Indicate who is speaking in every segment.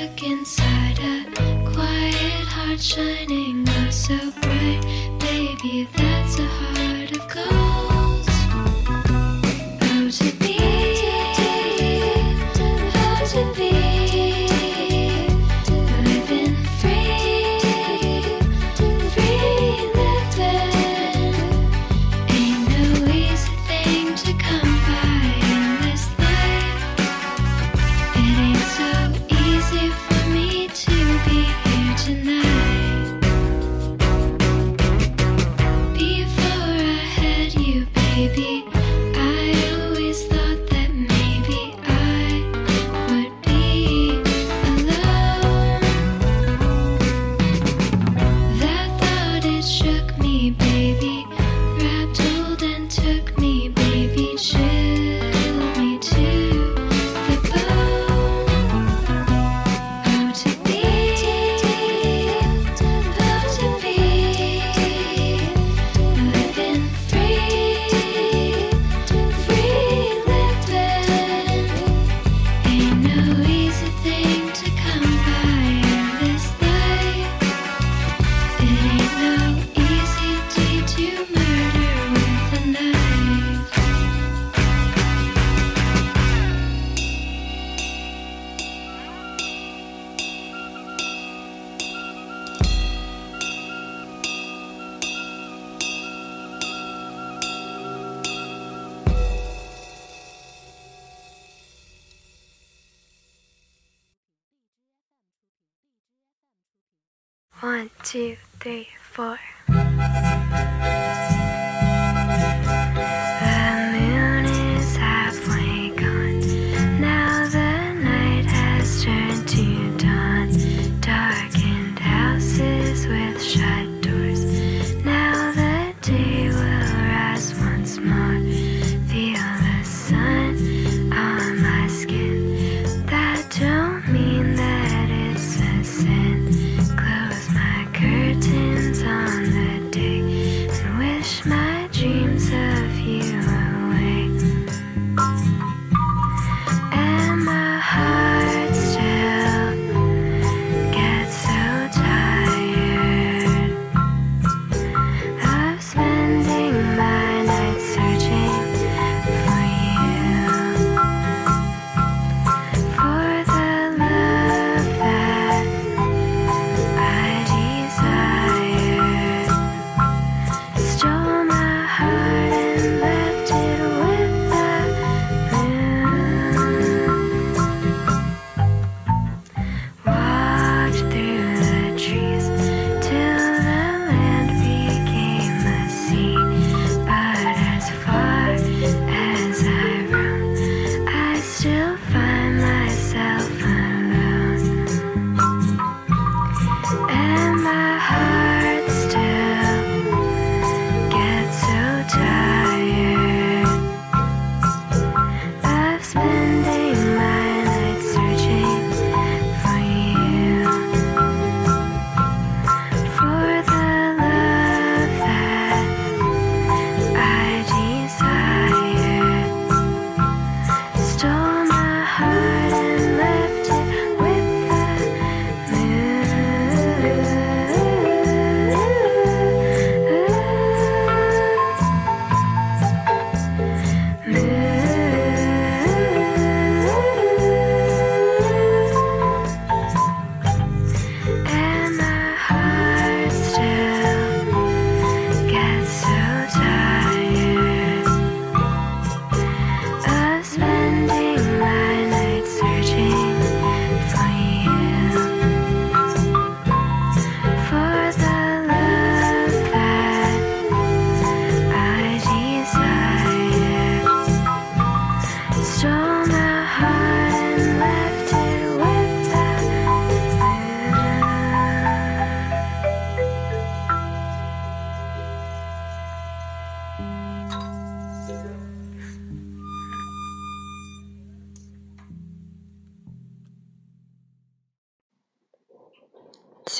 Speaker 1: look inside a quiet heart shining oh so bright. Baby, that's a heart of gold. two, three, four.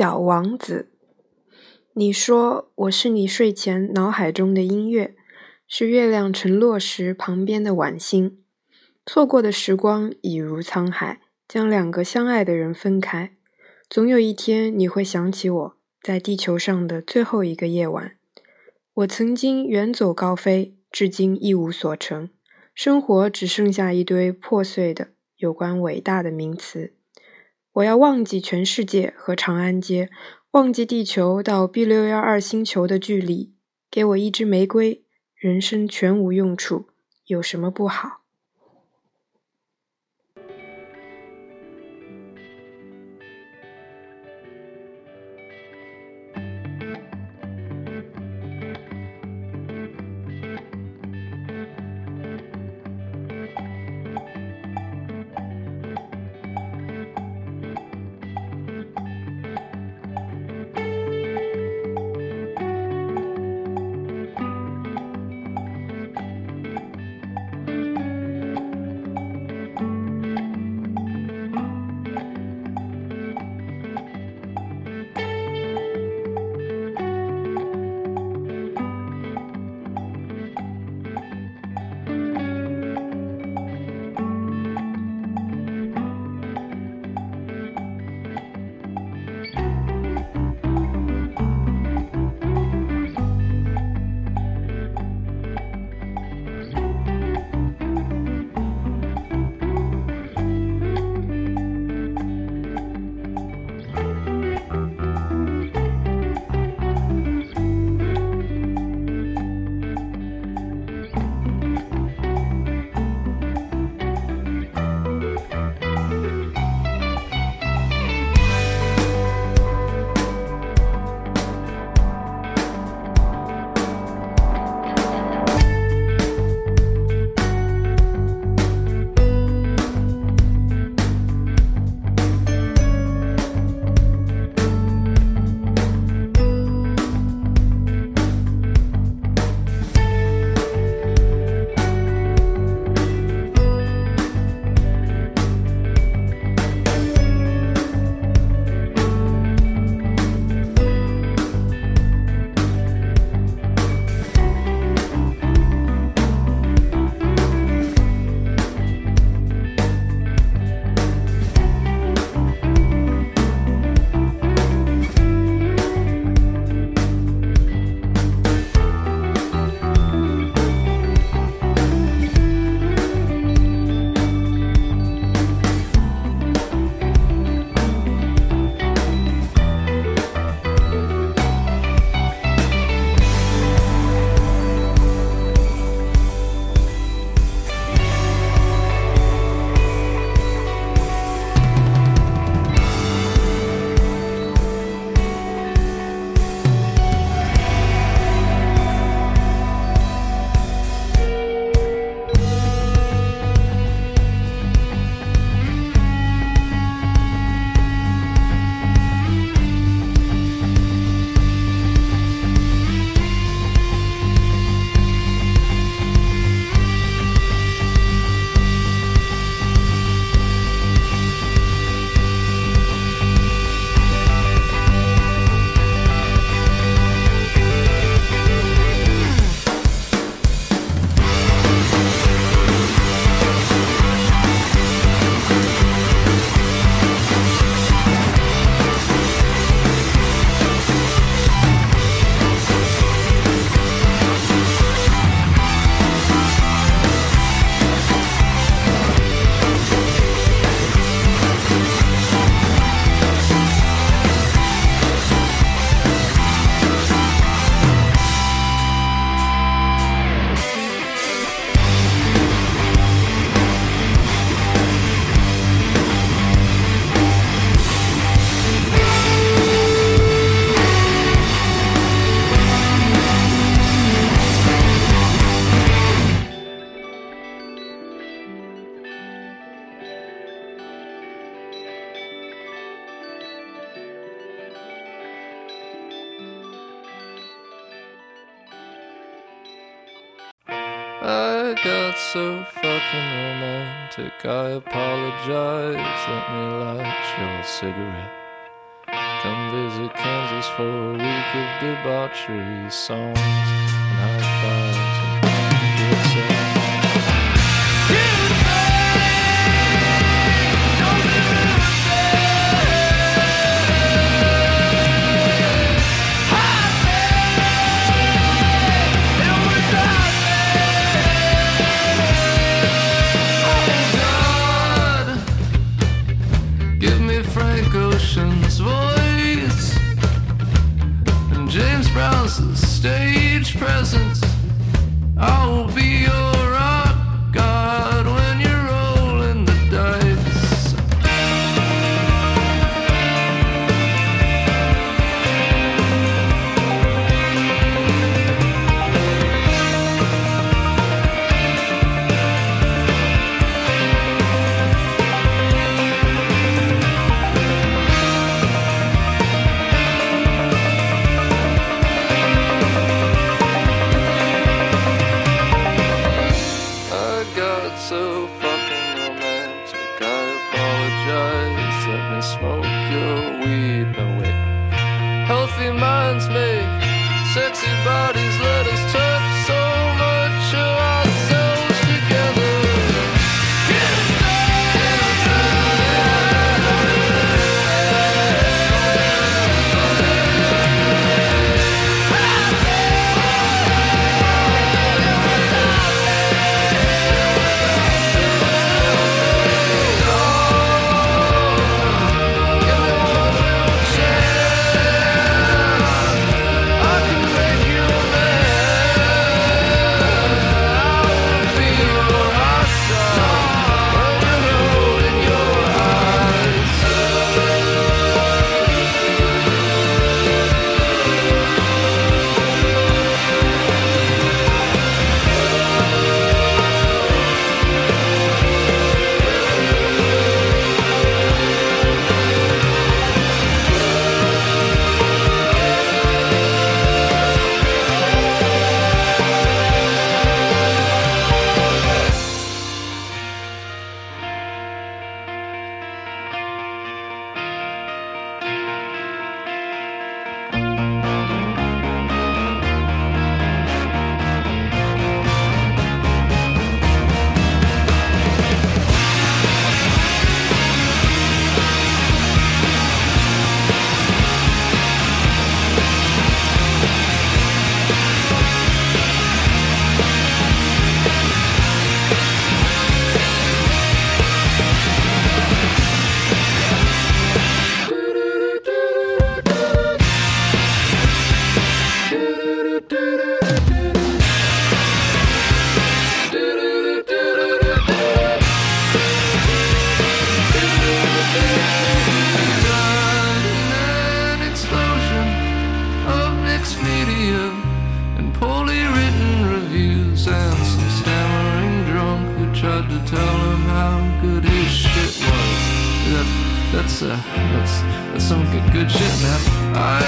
Speaker 2: 小王子。你说我是你睡前脑海中的音乐是月亮沉落时旁边的晚星。错过的时光已如沧海将两个相爱的人分开。总有一天你会想起我在地球上的最后一个夜晚。我曾经远走高飞至今一无所成生活只剩下一堆破碎的有关伟大的名词我要忘记全世界和长安街，忘记地球到 B 六幺二星球的距离。给我一支玫瑰，人生全无用处，有什么不好
Speaker 3: so fucking romantic. I apologize. Let me light your cigarette. Come visit Kansas for a week of debauchery songs Presence. I will be I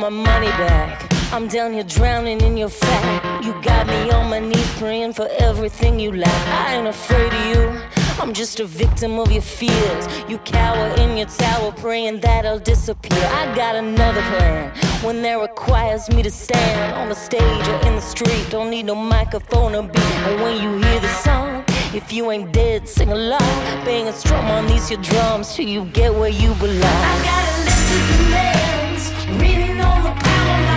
Speaker 4: want my money back. I'm down here drowning in your fat. You got me on my knees praying for everything you lack. I ain't afraid of you. I'm just a victim of your fears. You cower in your tower praying that I'll disappear. I got another plan. When there requires me to stand on the stage or in the street, don't need no microphone or beat. And when you hear the song, if you ain't dead, sing along. Bang a strum on these your drums till you get where you belong. I got a list of written on the palm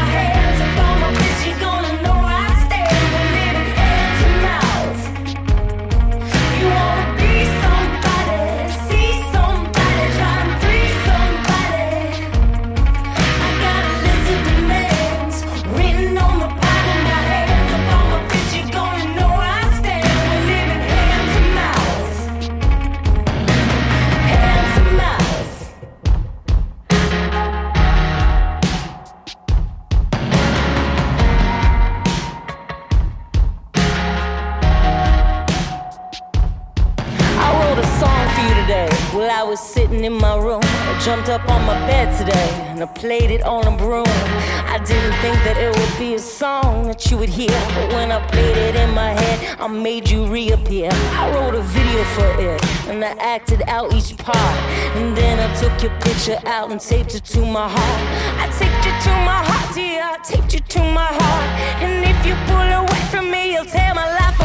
Speaker 4: would hear. But when I played it in my head, I made you reappear. I wrote a video for it, and I acted out each part. And then I took your picture out and taped it to my heart. I taped you to my heart, dear. I taped you to my heart. And if you pull away from me, you'll tear my life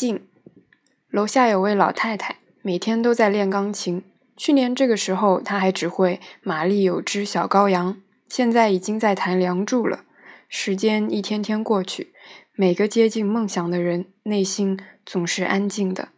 Speaker 2: 静。楼下有位老太太，每天都在练钢琴。去年这个时候，她还只会《玛丽有只小羔羊》，现在已经在弹《梁祝》了。时间一天天过去，每个接近梦想的人，内心总是安静的。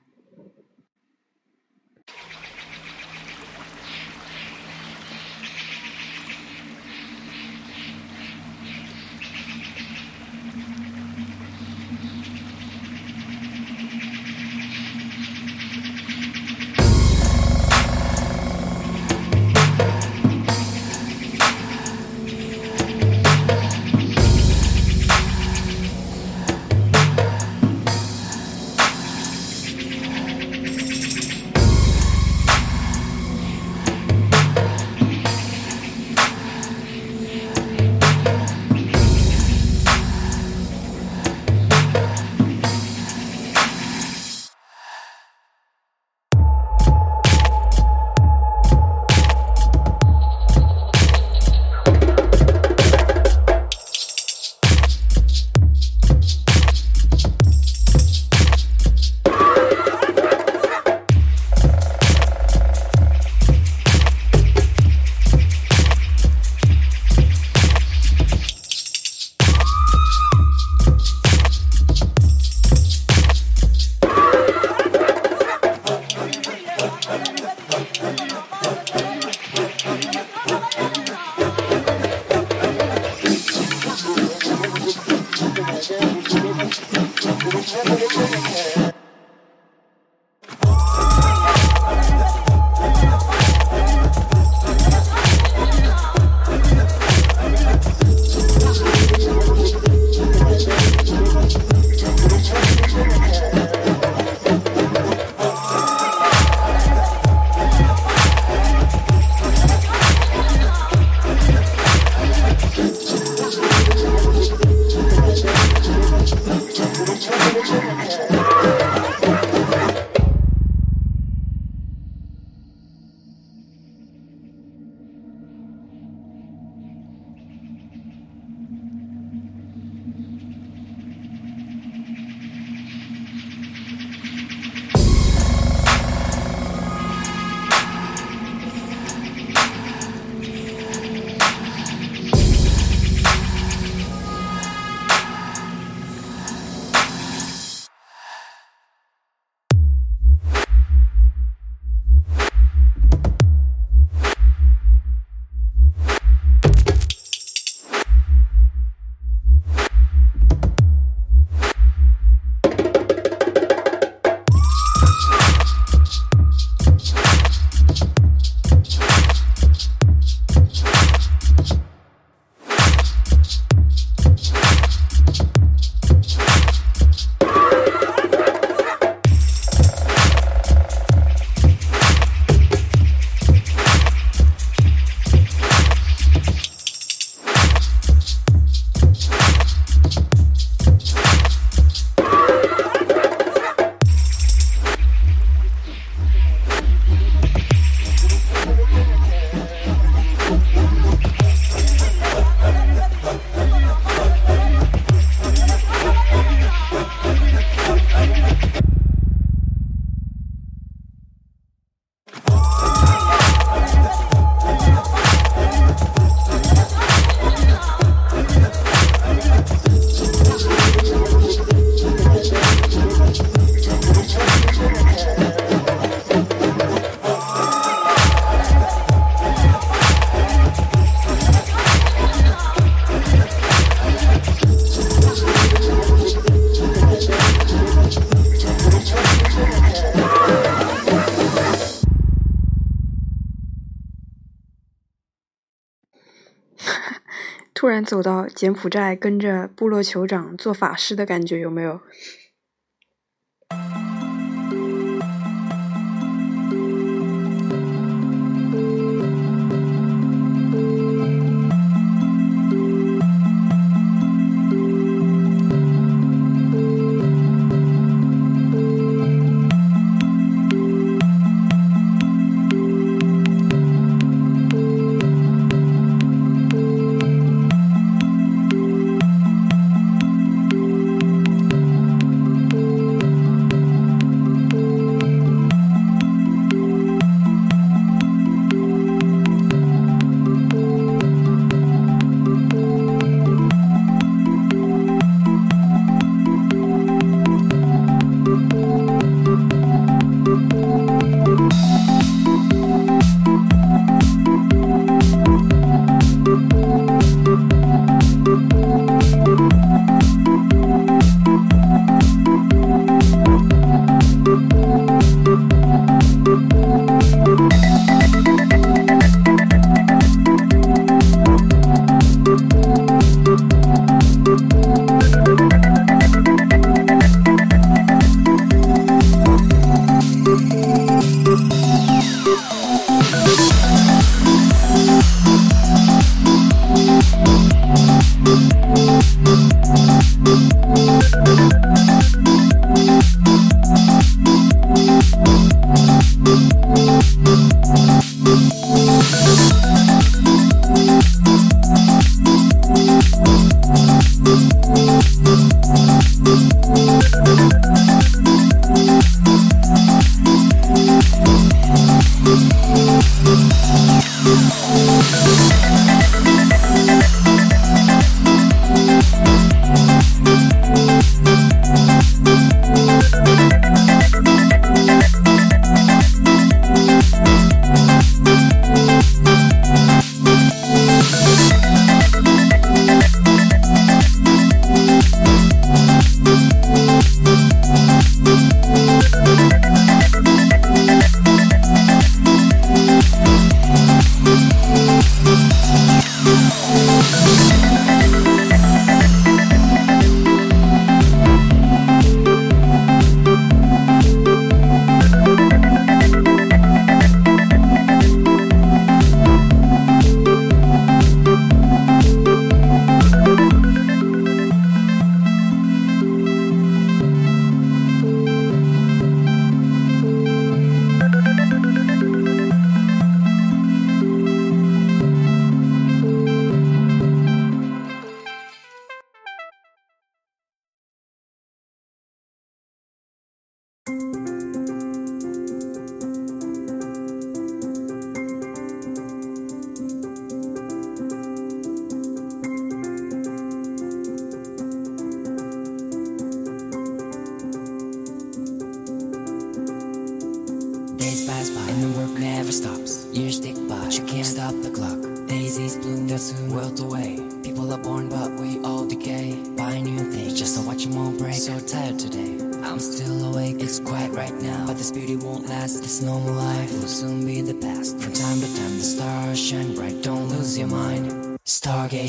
Speaker 2: 走到柬埔寨，跟着部落酋长做法事的感觉有没有？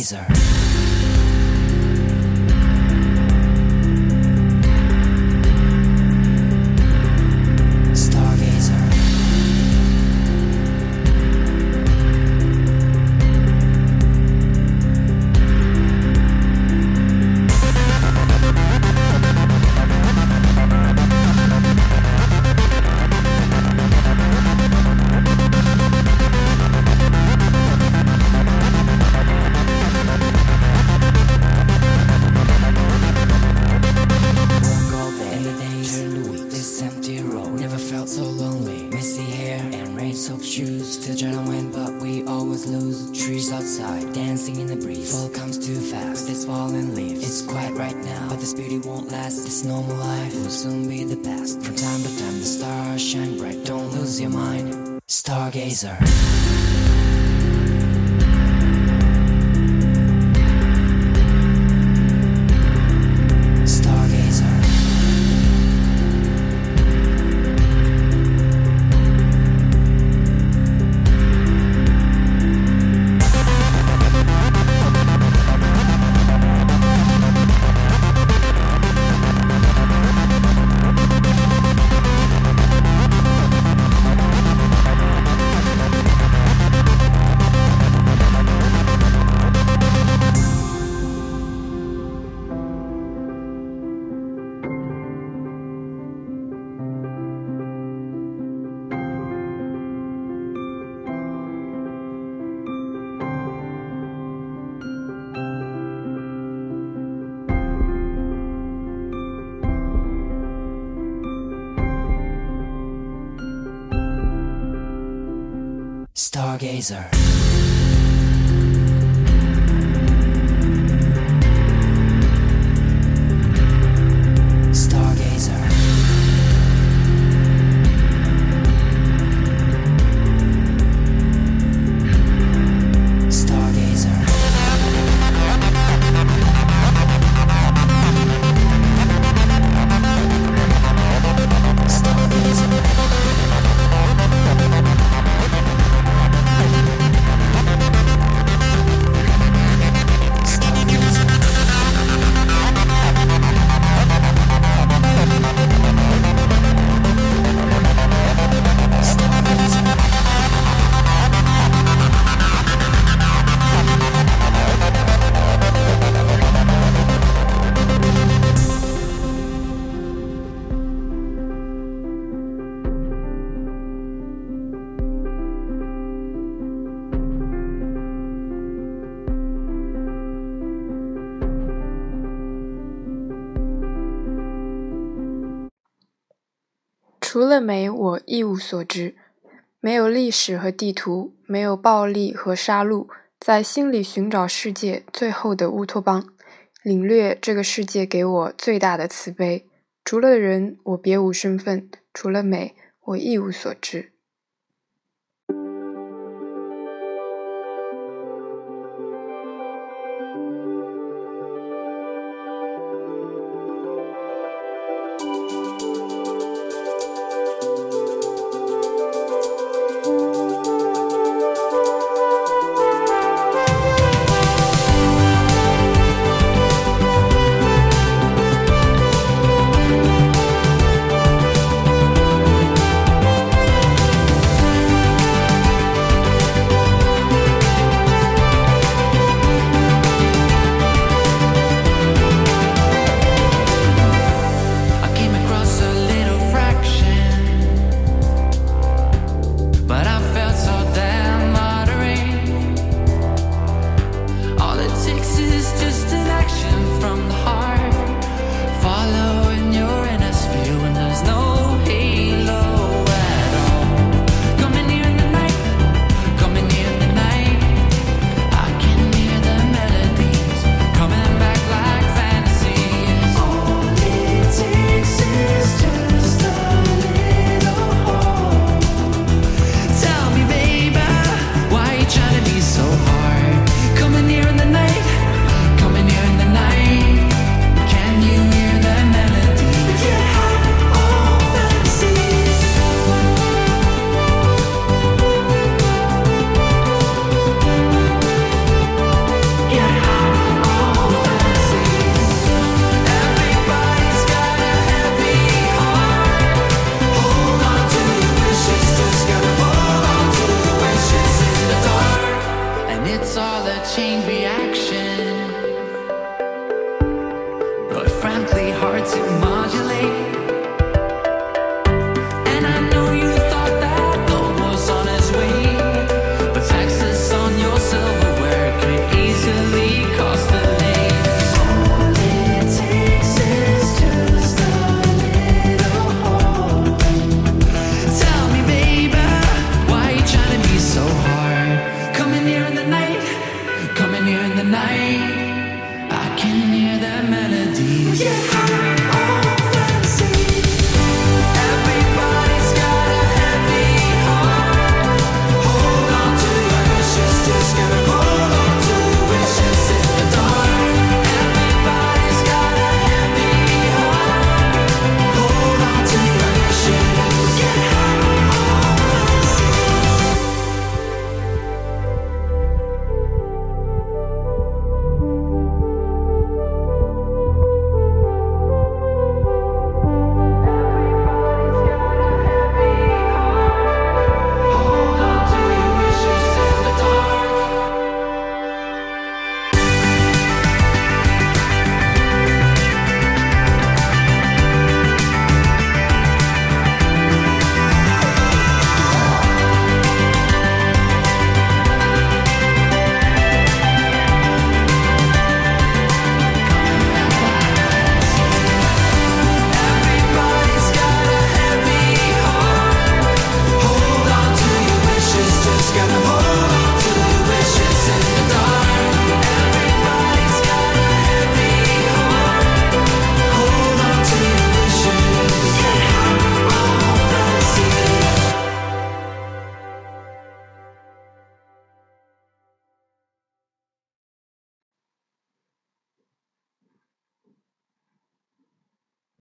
Speaker 5: Razor. Rain-soaked shoes. Still trying to win, but we always lose. Trees outside, dancing in the breeze. Fall comes too fast. This falling leaves. It's quiet right now, but this beauty won't last. This normal life will soon be the past. From time to time, the stars shine bright. Don't lose your mind. Stargazer.
Speaker 2: Kaiser. 论美，我一无所知。没有历史和地图，没有暴力和杀戮，在心里寻找世界最后的乌托邦，领略这个世界给我最大的慈悲。除了人，我别无身份；除了美，我一无所知。